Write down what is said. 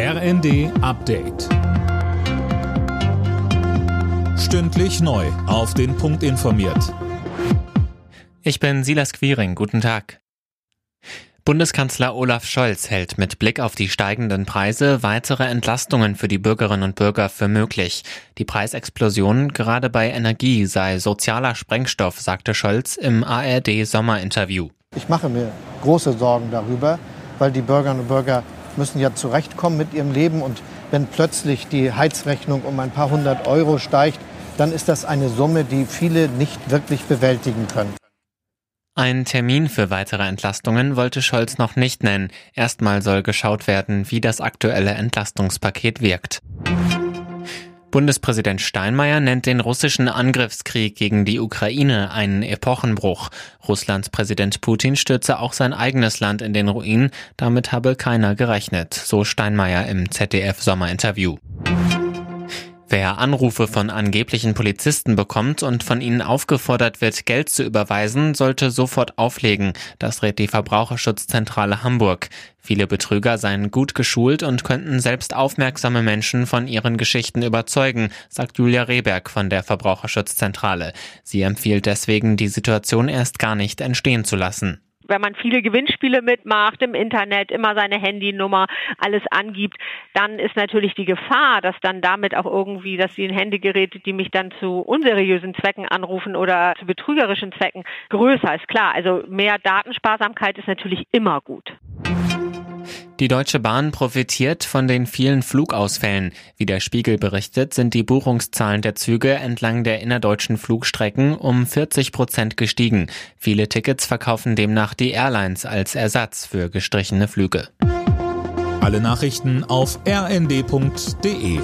RND Update. Stündlich neu. Auf den Punkt informiert. Ich bin Silas Quiring. Guten Tag. Bundeskanzler Olaf Scholz hält mit Blick auf die steigenden Preise weitere Entlastungen für die Bürgerinnen und Bürger für möglich. Die Preisexplosion gerade bei Energie sei sozialer Sprengstoff, sagte Scholz im ARD Sommerinterview. Ich mache mir große Sorgen darüber, weil die Bürgerinnen und Bürger müssen ja zurechtkommen mit ihrem Leben. Und wenn plötzlich die Heizrechnung um ein paar hundert Euro steigt, dann ist das eine Summe, die viele nicht wirklich bewältigen können. Ein Termin für weitere Entlastungen wollte Scholz noch nicht nennen. Erstmal soll geschaut werden, wie das aktuelle Entlastungspaket wirkt. Bundespräsident Steinmeier nennt den russischen Angriffskrieg gegen die Ukraine einen Epochenbruch. Russlands Präsident Putin stürze auch sein eigenes Land in den Ruin. Damit habe keiner gerechnet, so Steinmeier im ZDF-Sommerinterview. Wer Anrufe von angeblichen Polizisten bekommt und von ihnen aufgefordert wird, Geld zu überweisen, sollte sofort auflegen. Das rät die Verbraucherschutzzentrale Hamburg. Viele Betrüger seien gut geschult und könnten selbst aufmerksame Menschen von ihren Geschichten überzeugen, sagt Julia Rehberg von der Verbraucherschutzzentrale. Sie empfiehlt deswegen, die Situation erst gar nicht entstehen zu lassen wenn man viele Gewinnspiele mitmacht, im Internet immer seine Handynummer, alles angibt, dann ist natürlich die Gefahr, dass dann damit auch irgendwie, dass die Handygeräte, die mich dann zu unseriösen Zwecken anrufen oder zu betrügerischen Zwecken, größer ist klar. Also mehr Datensparsamkeit ist natürlich immer gut. Die Deutsche Bahn profitiert von den vielen Flugausfällen. Wie der Spiegel berichtet, sind die Buchungszahlen der Züge entlang der innerdeutschen Flugstrecken um 40 Prozent gestiegen. Viele Tickets verkaufen demnach die Airlines als Ersatz für gestrichene Flüge. Alle Nachrichten auf rnd.de